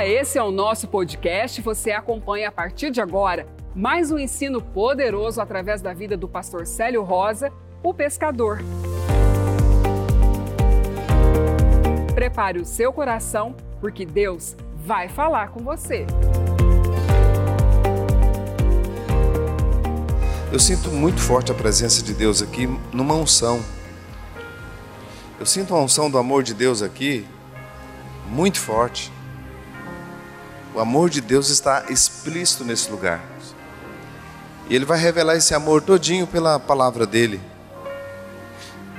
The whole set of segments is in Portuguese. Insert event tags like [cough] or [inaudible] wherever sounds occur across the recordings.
Olá, esse é o nosso podcast. Você acompanha a partir de agora mais um ensino poderoso através da vida do pastor Célio Rosa, o pescador. Prepare o seu coração, porque Deus vai falar com você. Eu sinto muito forte a presença de Deus aqui numa unção. Eu sinto uma unção do amor de Deus aqui muito forte. O amor de Deus está explícito nesse lugar. E Ele vai revelar esse amor todinho pela palavra dele.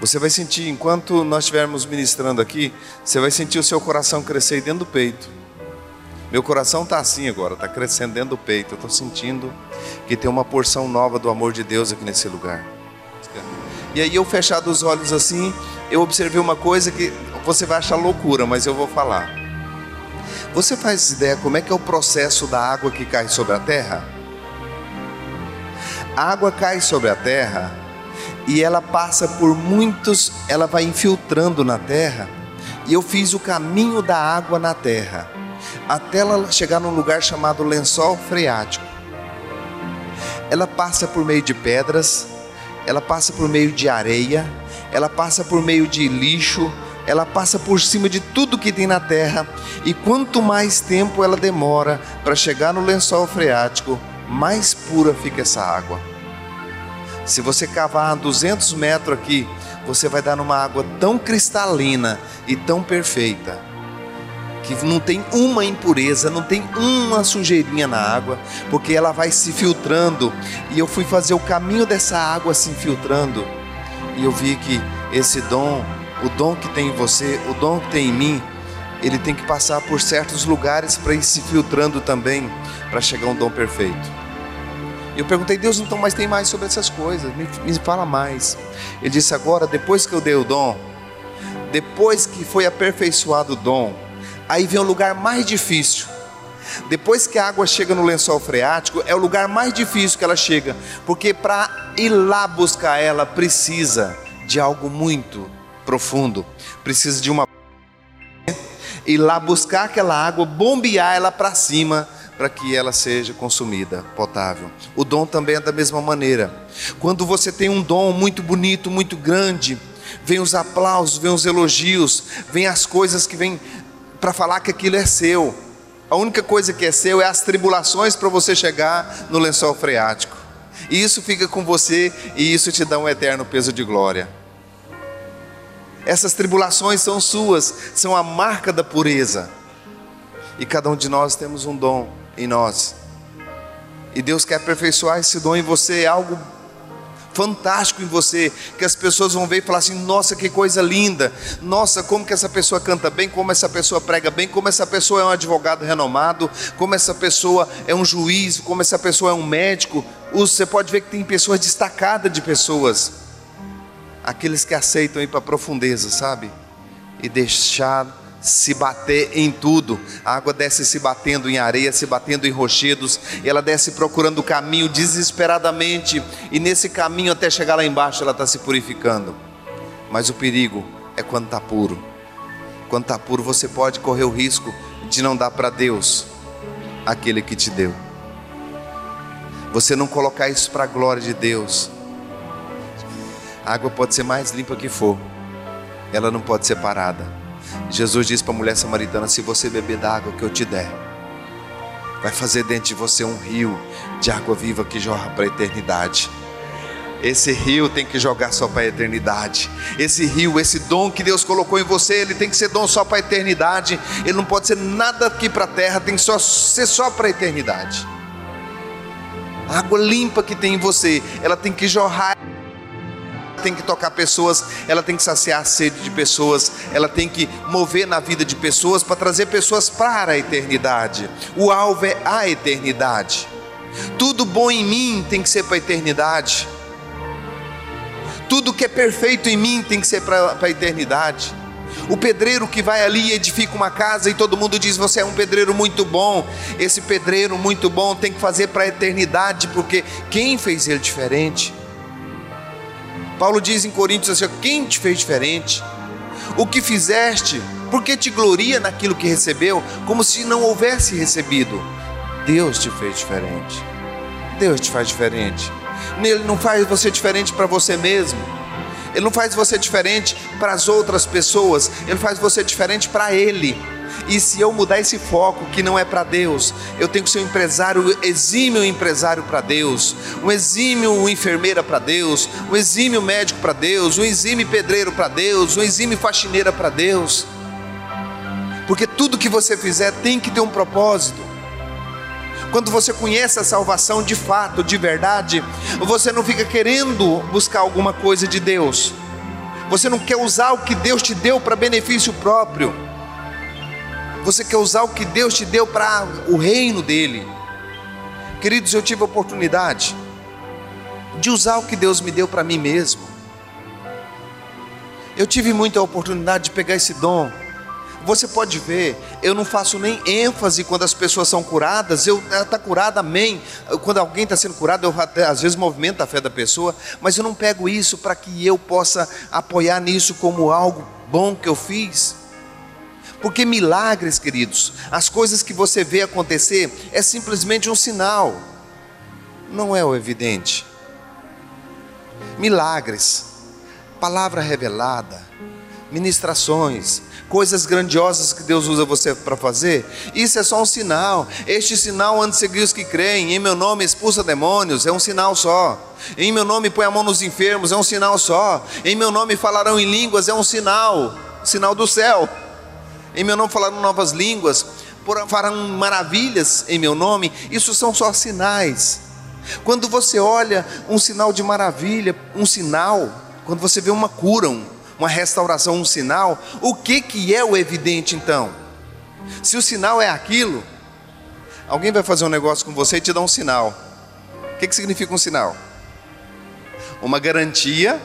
Você vai sentir, enquanto nós estivermos ministrando aqui, você vai sentir o seu coração crescer dentro do peito. Meu coração está assim agora, está crescendo dentro do peito. Eu estou sentindo que tem uma porção nova do amor de Deus aqui nesse lugar. E aí eu fechado os olhos assim, eu observei uma coisa que você vai achar loucura, mas eu vou falar. Você faz ideia como é que é o processo da água que cai sobre a terra? A água cai sobre a terra e ela passa por muitos, ela vai infiltrando na terra. E eu fiz o caminho da água na terra até ela chegar num lugar chamado lençol freático. Ela passa por meio de pedras, ela passa por meio de areia, ela passa por meio de lixo, ela passa por cima de tudo que tem na terra, e quanto mais tempo ela demora para chegar no lençol freático, mais pura fica essa água. Se você cavar 200 metros aqui, você vai dar numa água tão cristalina e tão perfeita que não tem uma impureza, não tem uma sujeirinha na água, porque ela vai se filtrando. E eu fui fazer o caminho dessa água se infiltrando, e eu vi que esse dom, o dom que tem em você, o dom que tem em mim, ele tem que passar por certos lugares para ir se filtrando também, para chegar um dom perfeito. Eu perguntei, Deus, então, mas tem mais sobre essas coisas, me, me fala mais. Ele disse: agora, depois que eu dei o dom, depois que foi aperfeiçoado o dom, Aí vem o lugar mais difícil. Depois que a água chega no lençol freático, é o lugar mais difícil que ela chega, porque para ir lá buscar ela precisa de algo muito profundo, precisa de uma ir lá buscar aquela água, bombear ela para cima para que ela seja consumida, potável. O dom também é da mesma maneira. Quando você tem um dom muito bonito, muito grande, vem os aplausos, vem os elogios, vem as coisas que vêm para falar que aquilo é seu. A única coisa que é seu é as tribulações para você chegar no lençol freático. E isso fica com você e isso te dá um eterno peso de glória. Essas tribulações são suas, são a marca da pureza. E cada um de nós temos um dom em nós. E Deus quer aperfeiçoar esse dom em você, é algo fantástico em você, que as pessoas vão ver e falar assim: nossa, que coisa linda, nossa, como que essa pessoa canta bem, como essa pessoa prega bem, como essa pessoa é um advogado renomado, como essa pessoa é um juiz, como essa pessoa é um médico. Você pode ver que tem pessoas destacadas de pessoas, aqueles que aceitam ir para a profundeza, sabe? E deixar se bater em tudo. A água desce se batendo em areia, se batendo em rochedos, e ela desce procurando o caminho desesperadamente, e nesse caminho até chegar lá embaixo ela está se purificando. Mas o perigo é quando está puro. Quando está puro, você pode correr o risco de não dar para Deus aquele que te deu. Você não colocar isso para a glória de Deus. A água pode ser mais limpa que for, ela não pode ser parada Jesus disse para a mulher samaritana: Se você beber da água que eu te der, vai fazer dentro de você um rio de água viva que jorra para a eternidade. Esse rio tem que jogar só para a eternidade. Esse rio, esse dom que Deus colocou em você, ele tem que ser dom só para a eternidade. Ele não pode ser nada aqui para a terra, tem que só, ser só para a eternidade. A água limpa que tem em você, ela tem que jorrar tem que tocar pessoas, ela tem que saciar a sede de pessoas, ela tem que mover na vida de pessoas para trazer pessoas para a eternidade. O alvo é a eternidade. Tudo bom em mim tem que ser para a eternidade. Tudo que é perfeito em mim tem que ser para a eternidade. O pedreiro que vai ali e edifica uma casa e todo mundo diz: Você é um pedreiro muito bom. Esse pedreiro muito bom tem que fazer para a eternidade, porque quem fez ele diferente? Paulo diz em Coríntios assim: quem te fez diferente? O que fizeste? Por que te gloria naquilo que recebeu, como se não houvesse recebido? Deus te fez diferente. Deus te faz diferente. Ele não faz você diferente para você mesmo. Ele não faz você diferente para as outras pessoas. Ele faz você diferente para Ele. E se eu mudar esse foco que não é para Deus, eu tenho que ser um empresário, exímio empresário para Deus, um exímio enfermeira para Deus, um exímio médico para Deus, um exímio pedreiro para Deus, um exímio faxineira para Deus. Porque tudo que você fizer tem que ter um propósito. Quando você conhece a salvação de fato, de verdade, você não fica querendo buscar alguma coisa de Deus. Você não quer usar o que Deus te deu para benefício próprio. Você quer usar o que Deus te deu para o reino dele. Queridos, eu tive a oportunidade de usar o que Deus me deu para mim mesmo. Eu tive muita oportunidade de pegar esse dom você pode ver, eu não faço nem ênfase quando as pessoas são curadas, eu está curada, amém. Quando alguém está sendo curado, eu até, às vezes movimento a fé da pessoa, mas eu não pego isso para que eu possa apoiar nisso como algo bom que eu fiz. Porque milagres, queridos, as coisas que você vê acontecer é simplesmente um sinal, não é o evidente. Milagres, palavra revelada, ministrações, coisas grandiosas que Deus usa você para fazer, isso é só um sinal. Este sinal ande seguir os que creem. Em meu nome expulsa demônios, é um sinal só. Em meu nome põe a mão nos enfermos, é um sinal só. Em meu nome falarão em línguas, é um sinal, sinal do céu. Em meu nome falarão novas línguas, farão maravilhas em meu nome. Isso são só sinais. Quando você olha um sinal de maravilha, um sinal, quando você vê uma cura, um, uma restauração, um sinal, o que, que é o evidente então? Se o sinal é aquilo, alguém vai fazer um negócio com você e te dá um sinal. O que, que significa um sinal? Uma garantia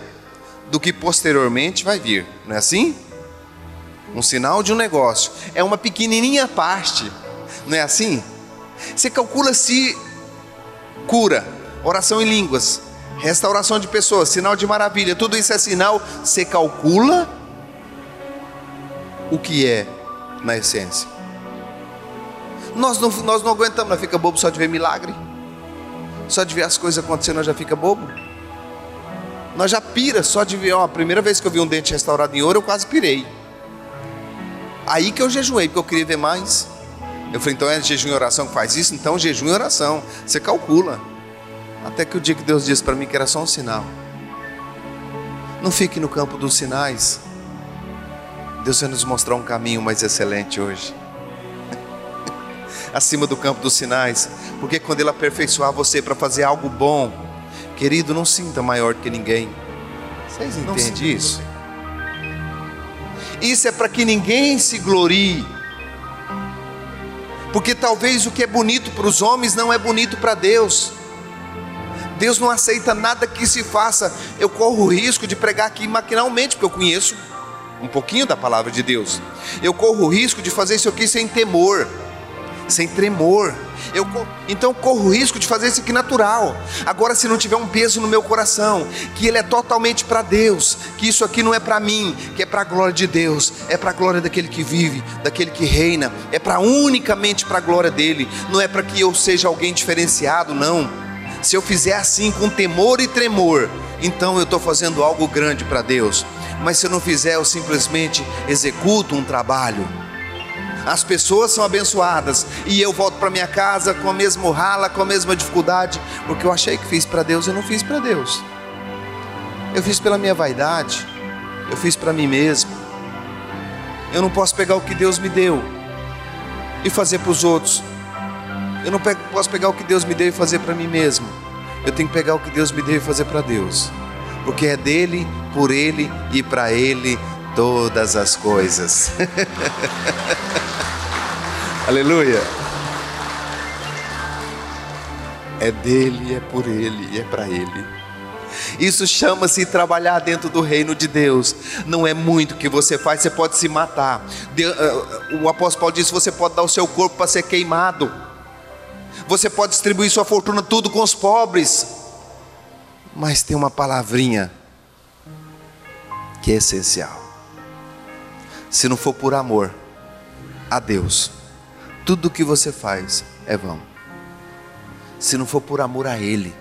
do que posteriormente vai vir, não é assim? Um sinal de um negócio, é uma pequenininha parte, não é assim? Você calcula se cura, oração em línguas, restauração de pessoas, sinal de maravilha, tudo isso é sinal, você calcula o que é na essência. Nós não, nós não aguentamos, nós fica bobo só de ver milagre, só de ver as coisas acontecendo, nós já fica bobo. Nós já pira só de ver, ó, a primeira vez que eu vi um dente restaurado em ouro, eu quase pirei. Aí que eu jejuei, porque eu queria ver mais. Eu falei, então é jejum e oração que faz isso? Então jejum e oração. Você calcula. Até que o dia que Deus disse para mim que era só um sinal. Não fique no campo dos sinais. Deus vai nos mostrar um caminho mais excelente hoje. [laughs] Acima do campo dos sinais. Porque quando Ele aperfeiçoar você para fazer algo bom, querido, não sinta maior que ninguém. Vocês entendem isso? Isso é para que ninguém se glorie. Porque talvez o que é bonito para os homens não é bonito para Deus. Deus não aceita nada que se faça. Eu corro o risco de pregar aqui maquinalmente, porque eu conheço um pouquinho da palavra de Deus. Eu corro o risco de fazer isso aqui sem temor, sem tremor. Eu, então corro o risco de fazer isso aqui natural. Agora, se não tiver um peso no meu coração, que ele é totalmente para Deus, que isso aqui não é para mim, que é para a glória de Deus, é para a glória daquele que vive, daquele que reina, é para unicamente para a glória dele, não é para que eu seja alguém diferenciado, não se eu fizer assim com temor e tremor, então eu estou fazendo algo grande para Deus. Mas se eu não fizer, eu simplesmente executo um trabalho. As pessoas são abençoadas e eu volto para minha casa com a mesma rala, com a mesma dificuldade, porque eu achei que fiz para Deus, eu não fiz para Deus. Eu fiz pela minha vaidade, eu fiz para mim mesmo. Eu não posso pegar o que Deus me deu e fazer para os outros eu não posso pegar o que Deus me deu e fazer para mim mesmo. Eu tenho que pegar o que Deus me deu e fazer para Deus. Porque é dele, por ele e para ele todas as coisas. [laughs] Aleluia. É dele, é por ele é para ele. Isso chama-se trabalhar dentro do reino de Deus. Não é muito que você faz, você pode se matar. Eh, o apóstolo Paulo disse: você pode dar o seu corpo para ser queimado. Você pode distribuir sua fortuna tudo com os pobres. Mas tem uma palavrinha que é essencial. se não for por amor a Deus, tudo que você faz é vão. Se não for por amor a Ele,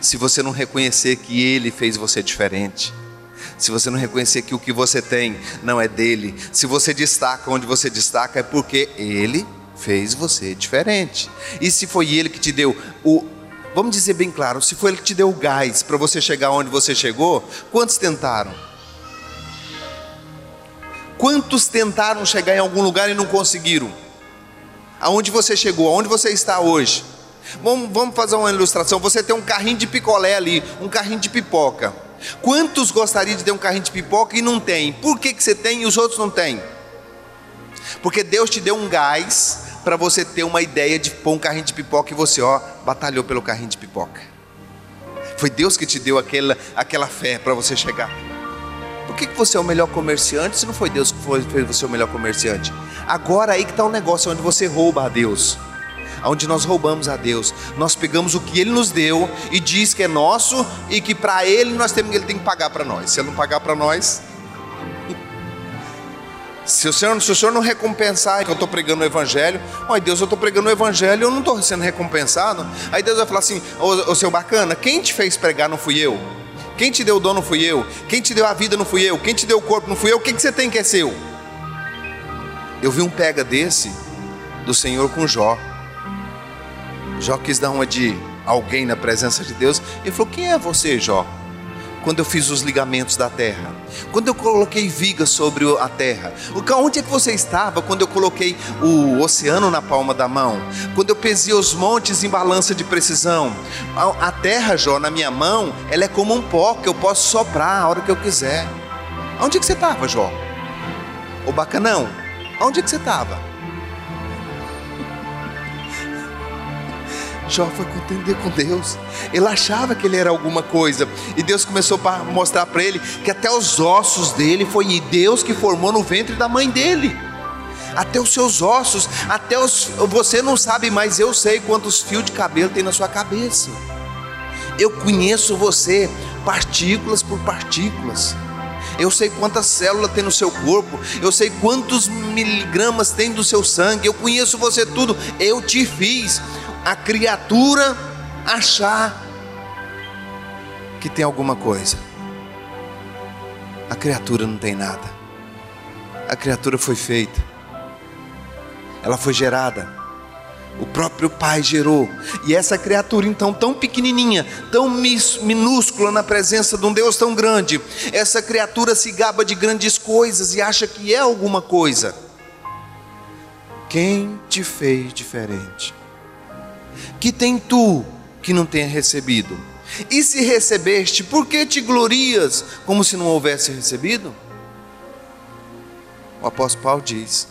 se você não reconhecer que Ele fez você diferente, se você não reconhecer que o que você tem não é dele, se você destaca onde você destaca, é porque Ele fez você diferente. E se foi Ele que te deu o. Vamos dizer bem claro, se foi Ele que te deu o gás para você chegar onde você chegou, quantos tentaram? Quantos tentaram chegar em algum lugar e não conseguiram? Aonde você chegou? Aonde você está hoje? Vamos, vamos fazer uma ilustração. Você tem um carrinho de picolé ali, um carrinho de pipoca. Quantos gostariam de ter um carrinho de pipoca e não tem? Por que, que você tem e os outros não têm? Porque Deus te deu um gás para você ter uma ideia de pôr um carrinho de pipoca e você, ó, batalhou pelo carrinho de pipoca. Foi Deus que te deu aquela, aquela fé para você chegar. Que, que você é o melhor comerciante se não foi Deus que fez você o melhor comerciante? Agora aí que está o um negócio onde você rouba a Deus onde nós roubamos a Deus. Nós pegamos o que Ele nos deu e diz que é nosso e que para Ele nós temos Ele tem que pagar para nós. Se Ele não pagar para nós, se o, senhor, se o senhor não recompensar que eu estou pregando o Evangelho, oi Deus, eu estou pregando o Evangelho, eu não estou sendo recompensado. Aí Deus vai falar assim: Ô, ô seu bacana, quem te fez pregar não fui eu. Quem te deu o dom não fui eu. Quem te deu a vida não fui eu. Quem te deu o corpo não fui eu. O que, que você tem que é seu? Eu vi um pega desse do Senhor com Jó. Jó quis dar uma de alguém na presença de Deus e falou: Quem é você, Jó? Quando eu fiz os ligamentos da terra, quando eu coloquei vigas sobre a terra, onde é que você estava quando eu coloquei o oceano na palma da mão? Quando eu pesei os montes em balança de precisão? A terra, Jó, na minha mão, ela é como um pó que eu posso soprar a hora que eu quiser. Onde é que você estava, Jó? Ô bacanão, onde é que você estava? Jó foi contender com Deus. Ele achava que ele era alguma coisa. E Deus começou a mostrar para ele que até os ossos dele foi Deus que formou no ventre da mãe dele. Até os seus ossos, até os. Você não sabe, mas eu sei quantos fios de cabelo tem na sua cabeça. Eu conheço você, partículas por partículas. Eu sei quantas células tem no seu corpo. Eu sei quantos miligramas tem do seu sangue. Eu conheço você tudo. Eu te fiz a criatura achar que tem alguma coisa. A criatura não tem nada. A criatura foi feita. Ela foi gerada. O próprio Pai gerou. E essa criatura, então, tão pequenininha, tão minúscula na presença de um Deus tão grande, essa criatura se gaba de grandes coisas e acha que é alguma coisa. Quem te fez diferente? Que tem tu que não tenha recebido? E se recebeste, por que te glorias como se não houvesse recebido? O apóstolo Paulo diz: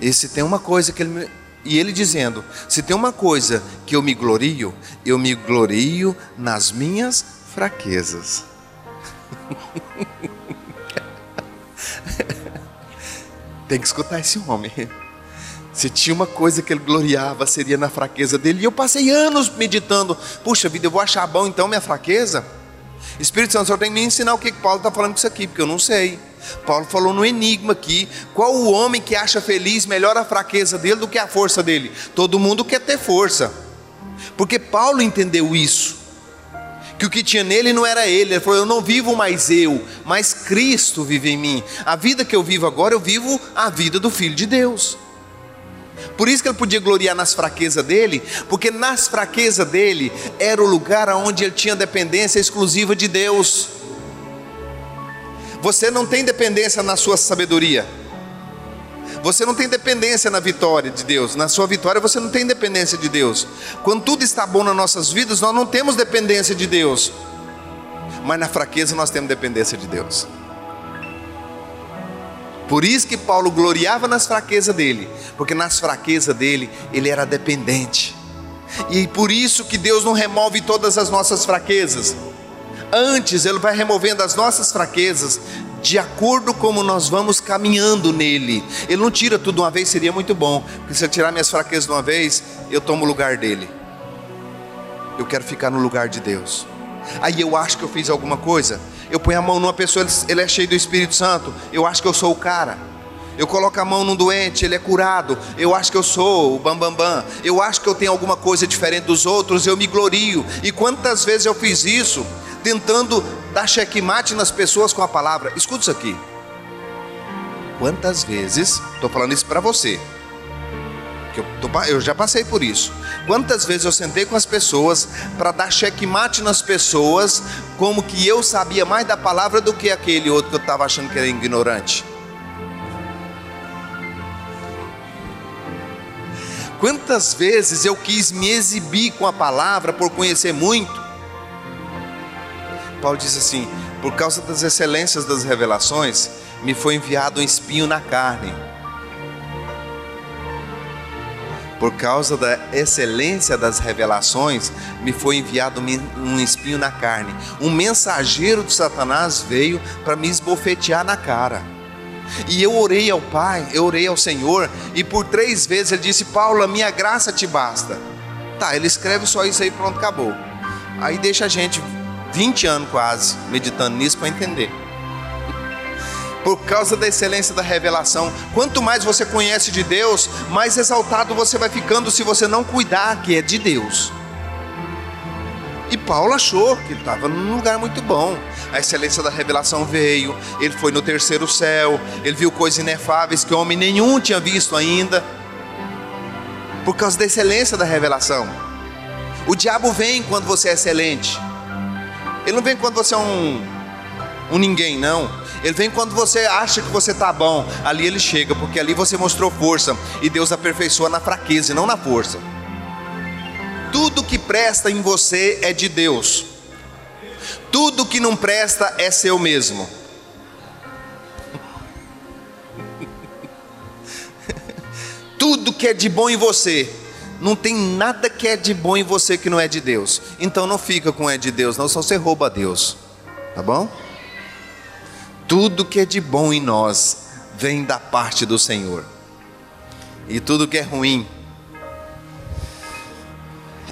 E se tem uma coisa que ele e ele dizendo: Se tem uma coisa que eu me glorio, eu me glorio nas minhas fraquezas. [laughs] tem que escutar esse homem. Se tinha uma coisa que ele gloriava, seria na fraqueza dele. E eu passei anos meditando: puxa vida, eu vou achar bom então minha fraqueza? Espírito Santo, o senhor tem que me ensinar o que, Paulo está falando isso aqui, porque eu não sei. Paulo falou no enigma aqui: qual o homem que acha feliz melhor a fraqueza dele do que a força dele? Todo mundo quer ter força, porque Paulo entendeu isso. Que o que tinha nele não era ele, ele falou: Eu não vivo mais eu, mas Cristo vive em mim. A vida que eu vivo agora, eu vivo a vida do Filho de Deus. Por isso que ele podia gloriar nas fraquezas dele, porque nas fraquezas dele era o lugar onde ele tinha dependência exclusiva de Deus. Você não tem dependência na sua sabedoria. Você não tem dependência na vitória de Deus. Na sua vitória você não tem dependência de Deus. Quando tudo está bom nas nossas vidas, nós não temos dependência de Deus. Mas na fraqueza nós temos dependência de Deus. Por isso que Paulo gloriava nas fraquezas dele, porque nas fraquezas dele ele era dependente. E por isso que Deus não remove todas as nossas fraquezas. Antes ele vai removendo as nossas fraquezas de acordo como nós vamos caminhando nele. Ele não tira tudo de uma vez, seria muito bom, porque se eu tirar minhas fraquezas de uma vez, eu tomo o lugar dele. Eu quero ficar no lugar de Deus. Aí eu acho que eu fiz alguma coisa, Eu ponho a mão numa pessoa, ele é cheio do Espírito Santo. Eu acho que eu sou o cara. Eu coloco a mão num doente, ele é curado. Eu acho que eu sou o bambambam. Bam, bam. Eu acho que eu tenho alguma coisa diferente dos outros. Eu me glorio. E quantas vezes eu fiz isso, tentando dar checkmate nas pessoas com a palavra? Escuta isso aqui. Quantas vezes, estou falando isso para você, que eu, tô, eu já passei por isso. Quantas vezes eu sentei com as pessoas para dar checkmate nas pessoas, como que eu sabia mais da palavra do que aquele outro que eu estava achando que era ignorante? Quantas vezes eu quis me exibir com a palavra por conhecer muito? Paulo diz assim: por causa das excelências das revelações, me foi enviado um espinho na carne. Por causa da excelência das revelações, me foi enviado um espinho na carne. Um mensageiro de Satanás veio para me esbofetear na cara. E eu orei ao Pai, eu orei ao Senhor, e por três vezes ele disse: Paulo, a minha graça te basta. Tá, ele escreve só isso aí, pronto, acabou. Aí deixa a gente 20 anos quase meditando nisso para entender. Por causa da excelência da revelação, quanto mais você conhece de Deus, mais exaltado você vai ficando se você não cuidar que é de Deus. E Paulo achou que ele estava num lugar muito bom. A excelência da revelação veio, ele foi no terceiro céu, ele viu coisas inefáveis que homem nenhum tinha visto ainda. Por causa da excelência da revelação. O diabo vem quando você é excelente. Ele não vem quando você é um, um ninguém, não. Ele vem quando você acha que você está bom. Ali ele chega, porque ali você mostrou força. E Deus aperfeiçoa na fraqueza e não na força tudo que presta em você é de Deus, tudo que não presta é seu mesmo. [laughs] tudo que é de bom em você, não tem nada que é de bom em você que não é de Deus. Então não fica com é de Deus, não, só você rouba a Deus. Tá bom? Tudo que é de bom em nós vem da parte do Senhor. E tudo que é ruim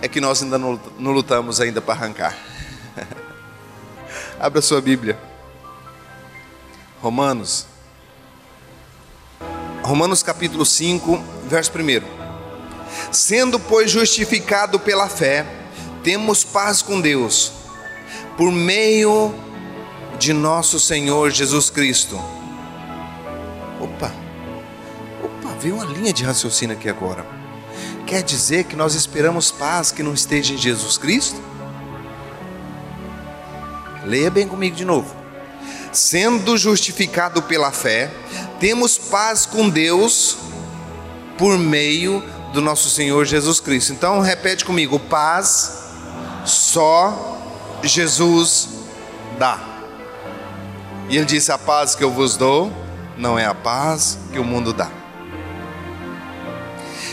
é que nós ainda não, lutamos ainda para arrancar. [laughs] Abra sua Bíblia. Romanos. Romanos capítulo 5, verso 1. Sendo, pois, justificado pela fé, temos paz com Deus, por meio de nosso Senhor Jesus Cristo. Opa, opa, veio uma linha de raciocínio aqui agora quer dizer que nós esperamos paz que não esteja em Jesus Cristo? Leia bem comigo de novo. Sendo justificado pela fé, temos paz com Deus por meio do nosso Senhor Jesus Cristo. Então repete comigo: paz só Jesus dá. E ele disse: A paz que eu vos dou não é a paz que o mundo dá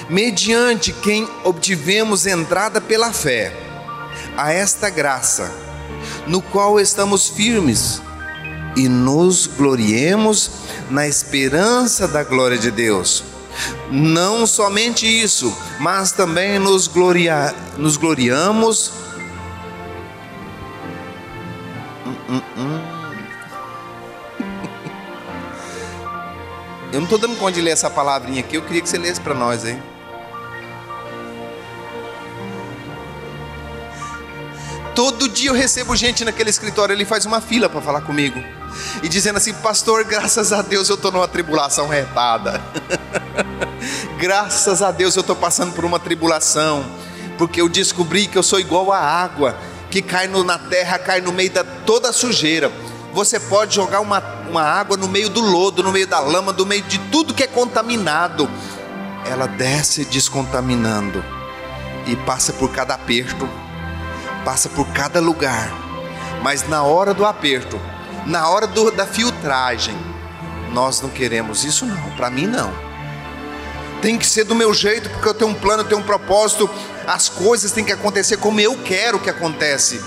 mediante quem obtivemos entrada pela fé a esta graça, no qual estamos firmes e nos gloriemos na esperança da glória de Deus. Não somente isso, mas também nos, gloria, nos gloriamos. Estou dando conta de ler essa palavrinha aqui, eu queria que você lesse para nós, hein? Todo dia eu recebo gente naquele escritório, ele faz uma fila para falar comigo. E dizendo assim, pastor, graças a Deus eu estou numa tribulação retada. [laughs] graças a Deus eu estou passando por uma tribulação. Porque eu descobri que eu sou igual a água, que cai no, na terra, cai no meio da toda a sujeira. Você pode jogar uma, uma água no meio do lodo, no meio da lama, no meio de tudo que é contaminado. Ela desce descontaminando e passa por cada aperto passa por cada lugar, mas na hora do aperto, na hora do, da filtragem, nós não queremos isso, não, para mim não. Tem que ser do meu jeito, porque eu tenho um plano, eu tenho um propósito, as coisas têm que acontecer como eu quero que acontece.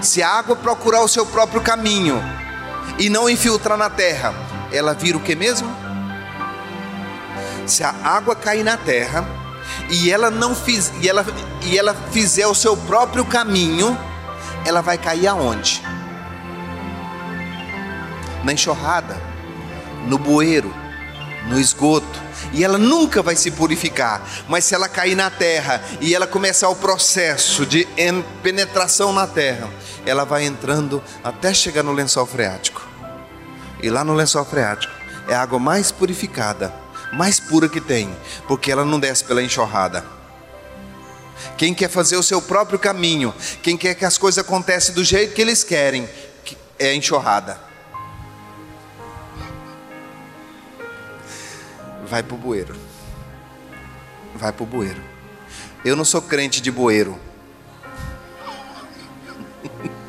Se a água procurar o seu próprio caminho e não infiltrar na terra, ela vira o que mesmo? Se a água cair na terra, e ela não fiz, e ela, e ela fizer o seu próprio caminho, ela vai cair aonde? na enxurrada, no bueiro, no esgoto, e ela nunca vai se purificar. Mas se ela cair na terra e ela começar o processo de penetração na terra, ela vai entrando até chegar no lençol freático. E lá no lençol freático é a água mais purificada, mais pura que tem, porque ela não desce pela enxurrada. Quem quer fazer o seu próprio caminho, quem quer que as coisas aconteçam do jeito que eles querem, é enxurrada. Vai para o bueiro. Vai para o bueiro. Eu não sou crente de bueiro. [laughs]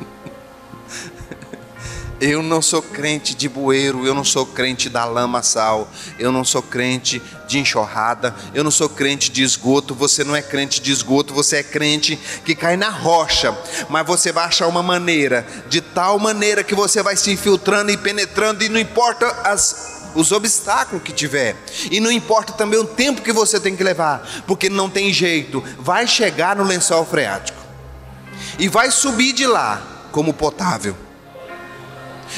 Eu não sou crente de bueiro, eu não sou crente da lama sal, eu não sou crente de enxurrada, eu não sou crente de esgoto, você não é crente de esgoto, você é crente que cai na rocha, mas você vai achar uma maneira, de tal maneira que você vai se infiltrando e penetrando, e não importa as os obstáculos que tiver. E não importa também o tempo que você tem que levar, porque não tem jeito, vai chegar no lençol freático. E vai subir de lá como potável.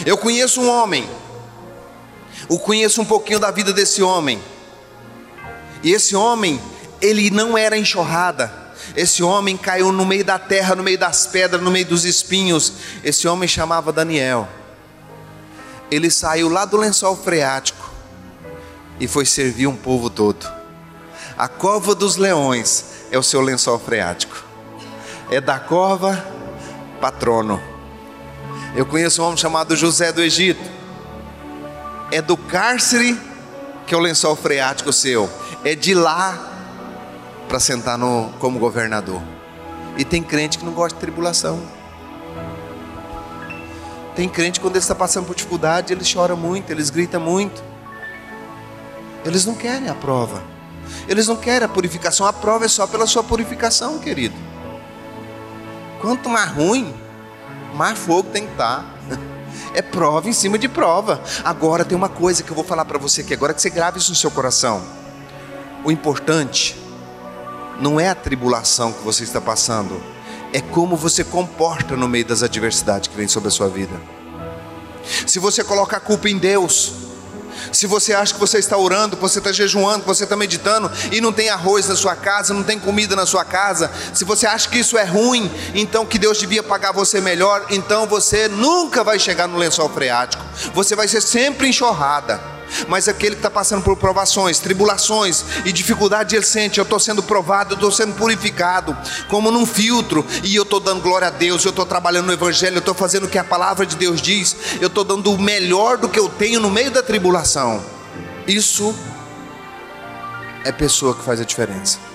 Eu conheço um homem. Eu conheço um pouquinho da vida desse homem. E esse homem, ele não era enxurrada. Esse homem caiu no meio da terra, no meio das pedras, no meio dos espinhos. Esse homem chamava Daniel ele saiu lá do lençol freático e foi servir um povo todo. A cova dos leões é o seu lençol freático. É da cova patrono. Eu conheço um homem chamado José do Egito. É do cárcere que é o lençol freático seu. É de lá para sentar no, como governador. E tem crente que não gosta de tribulação. Tem crente quando ele está passando por dificuldade, ele chora muito, eles gritam muito. Eles não querem a prova. Eles não querem a purificação. A prova é só pela sua purificação, querido. Quanto mais ruim, mais fogo tem que estar. [laughs] É prova em cima de prova. Agora tem uma coisa que eu vou falar para você aqui agora que você grave isso no seu coração. O importante não é a tribulação que você está passando, é como você comporta no meio das adversidades que vem sobre a sua vida. Se você coloca a culpa em Deus, se você acha que você está orando, que você está jejuando, que você está meditando e não tem arroz na sua casa, não tem comida na sua casa, se você acha que isso é ruim, então que Deus devia pagar você melhor, então você nunca vai chegar no lençol freático, você vai ser sempre enxurrada. Mas aquele que está passando por provações, tribulações e dificuldade, ele sente: eu estou sendo provado, eu estou sendo purificado, como num filtro, e eu estou dando glória a Deus, eu estou trabalhando no Evangelho, eu estou fazendo o que a palavra de Deus diz, eu estou dando o melhor do que eu tenho no meio da tribulação. Isso é pessoa que faz a diferença.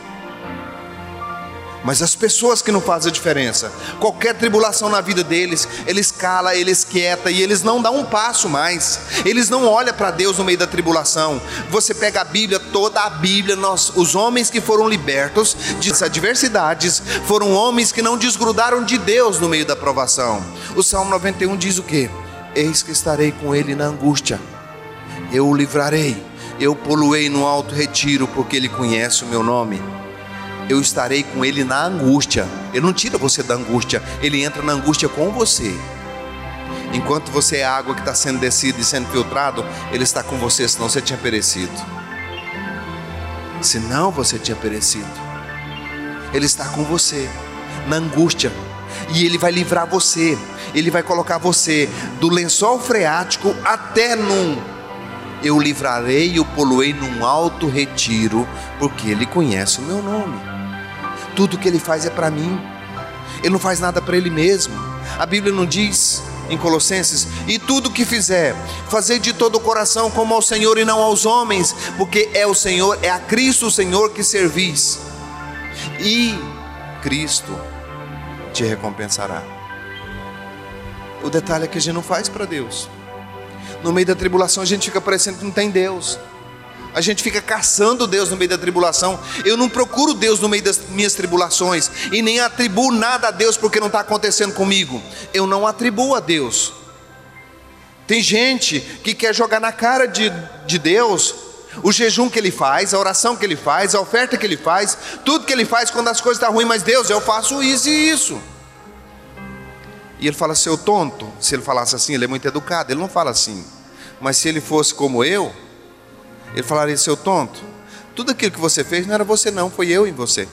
Mas as pessoas que não fazem a diferença, qualquer tribulação na vida deles, eles cala, eles quieta e eles não dão um passo mais. Eles não olham para Deus no meio da tribulação. Você pega a Bíblia, toda a Bíblia, nós, os homens que foram libertos de adversidades, foram homens que não desgrudaram de Deus no meio da provação. O Salmo 91 diz o que? Eis que estarei com ele na angústia. Eu o livrarei. Eu poluei no alto retiro, porque ele conhece o meu nome eu estarei com ele na angústia. Ele não tira você da angústia, ele entra na angústia com você. Enquanto você é água que está sendo descida e sendo filtrado, ele está com você, senão você tinha perecido. Senão você tinha perecido. Ele está com você na angústia. E ele vai livrar você. Ele vai colocar você do lençol freático até num eu livrarei e o poluei num alto retiro, porque ele conhece o meu nome. Tudo que ele faz é para mim. Ele não faz nada para ele mesmo. A Bíblia não diz em Colossenses: e tudo que fizer, fazer de todo o coração como ao Senhor e não aos homens, porque é o Senhor, é a Cristo o Senhor que servis. E Cristo te recompensará. O detalhe é que a gente não faz para Deus. No meio da tribulação a gente fica parecendo que não tem Deus. A gente fica caçando Deus no meio da tribulação. Eu não procuro Deus no meio das minhas tribulações e nem atribuo nada a Deus porque não está acontecendo comigo. Eu não atribuo a Deus. Tem gente que quer jogar na cara de, de Deus o jejum que ele faz, a oração que ele faz, a oferta que ele faz, tudo que ele faz quando as coisas estão ruins, mas Deus, eu faço isso e isso. E ele fala, seu tonto, se ele falasse assim, ele é muito educado, ele não fala assim. Mas se ele fosse como eu, ele falaria: seu tonto, tudo aquilo que você fez não era você, não, foi eu em você.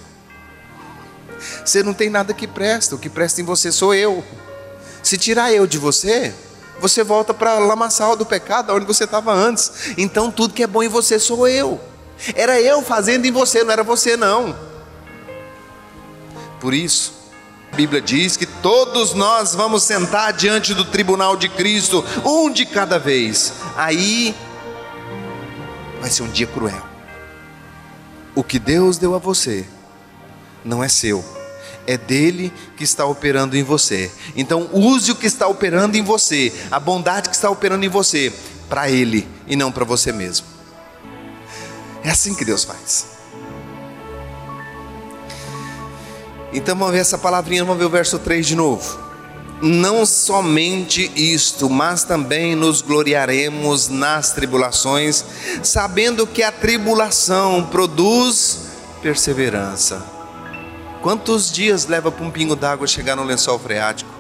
Você não tem nada que presta, o que presta em você sou eu. Se tirar eu de você, você volta para a lamaçal do pecado, onde você estava antes. Então tudo que é bom em você sou eu. Era eu fazendo em você, não era você não. Por isso, a Bíblia diz que todos nós vamos sentar diante do tribunal de Cristo, um de cada vez. Aí vai ser um dia cruel. O que Deus deu a você não é seu, é dele que está operando em você. Então, use o que está operando em você, a bondade que está operando em você, para ele e não para você mesmo. É assim que Deus faz. Então vamos ver essa palavrinha, vamos ver o verso 3 de novo. Não somente isto, mas também nos gloriaremos nas tribulações, sabendo que a tribulação produz perseverança. Quantos dias leva para um pingo d'água chegar no lençol freático?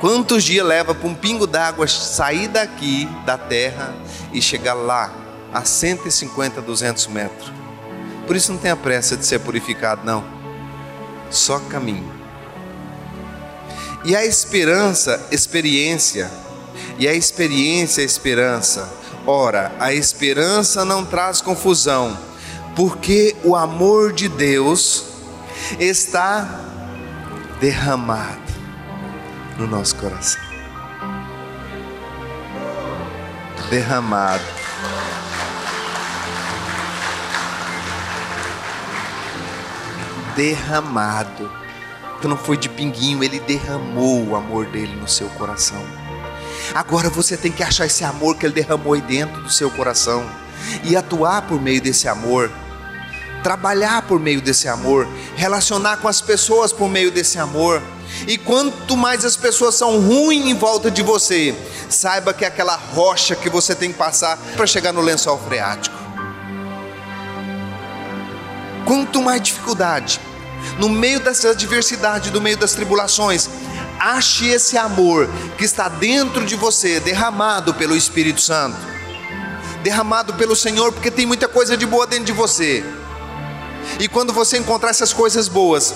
Quantos dias leva para um pingo d'água sair daqui da terra e chegar lá a 150, 200 metros? Por isso não tenha pressa de ser purificado, não. Só caminho. E a esperança, experiência. E a experiência, esperança. Ora, a esperança não traz confusão, porque o amor de Deus está derramado no nosso coração. Derramado derramado. Não foi de pinguinho, ele derramou o amor dele no seu coração. Agora você tem que achar esse amor que ele derramou aí dentro do seu coração e atuar por meio desse amor, trabalhar por meio desse amor, relacionar com as pessoas por meio desse amor. E quanto mais as pessoas são ruins em volta de você, saiba que é aquela rocha que você tem que passar para chegar no lençol freático. Quanto mais dificuldade, no meio dessa adversidade, no meio das tribulações, ache esse amor que está dentro de você, derramado pelo Espírito Santo, derramado pelo Senhor, porque tem muita coisa de boa dentro de você. E quando você encontrar essas coisas boas,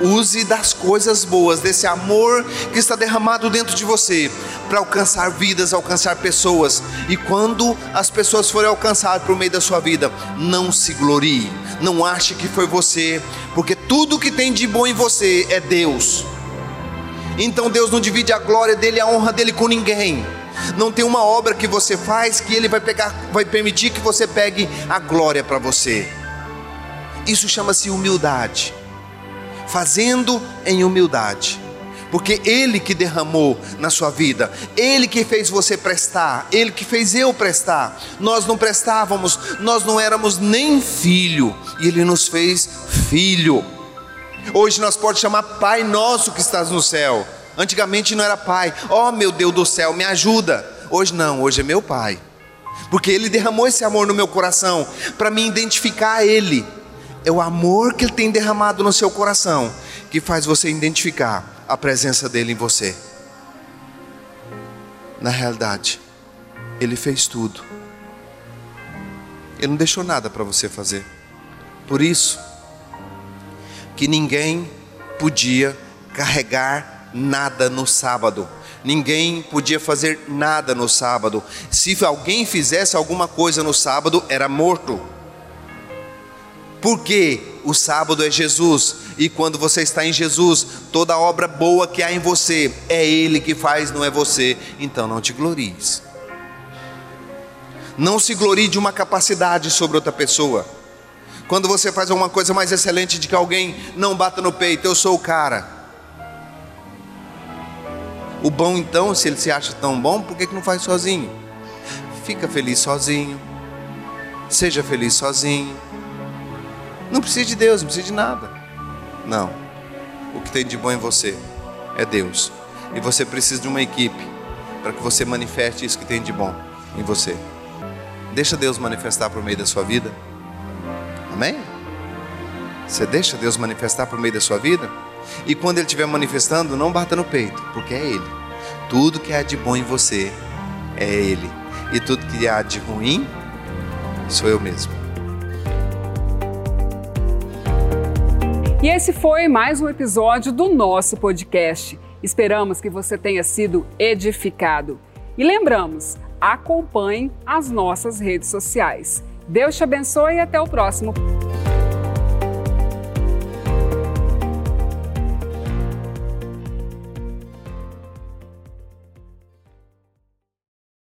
use das coisas boas, desse amor que está derramado dentro de você, para alcançar vidas, alcançar pessoas. E quando as pessoas forem alcançadas por meio da sua vida, não se glorie, não ache que foi você, porque tudo que tem de bom em você é Deus. Então Deus não divide a glória dele, a honra dele com ninguém. Não tem uma obra que você faz que ele vai pegar, vai permitir que você pegue a glória para você. Isso chama-se humildade. Fazendo em humildade porque Ele que derramou na sua vida, Ele que fez você prestar, Ele que fez eu prestar. Nós não prestávamos, nós não éramos nem filho, e Ele nos fez filho. Hoje nós podemos chamar Pai Nosso que estás no céu. Antigamente não era Pai, oh meu Deus do céu, me ajuda. Hoje não, hoje é meu Pai, porque Ele derramou esse amor no meu coração para me identificar a Ele. É o amor que Ele tem derramado no seu coração que faz você identificar a presença dele em você. Na realidade, ele fez tudo. Ele não deixou nada para você fazer. Por isso que ninguém podia carregar nada no sábado. Ninguém podia fazer nada no sábado. Se alguém fizesse alguma coisa no sábado, era morto. Porque o sábado é Jesus, e quando você está em Jesus, toda obra boa que há em você é Ele que faz, não é você. Então não te glories. Não se glorie de uma capacidade sobre outra pessoa. Quando você faz alguma coisa mais excelente de que alguém não bata no peito, eu sou o cara. O bom então, se ele se acha tão bom, por que, que não faz sozinho? Fica feliz sozinho. Seja feliz sozinho não precisa de Deus, não precisa de nada. Não. O que tem de bom em você é Deus. E você precisa de uma equipe para que você manifeste isso que tem de bom em você. Deixa Deus manifestar por meio da sua vida. Amém? Você deixa Deus manifestar por meio da sua vida? E quando Ele estiver manifestando, não bata no peito, porque é Ele. Tudo que há de bom em você é Ele, e tudo que há de ruim sou eu mesmo. E esse foi mais um episódio do nosso podcast. Esperamos que você tenha sido edificado. E lembramos, acompanhe as nossas redes sociais. Deus te abençoe e até o próximo.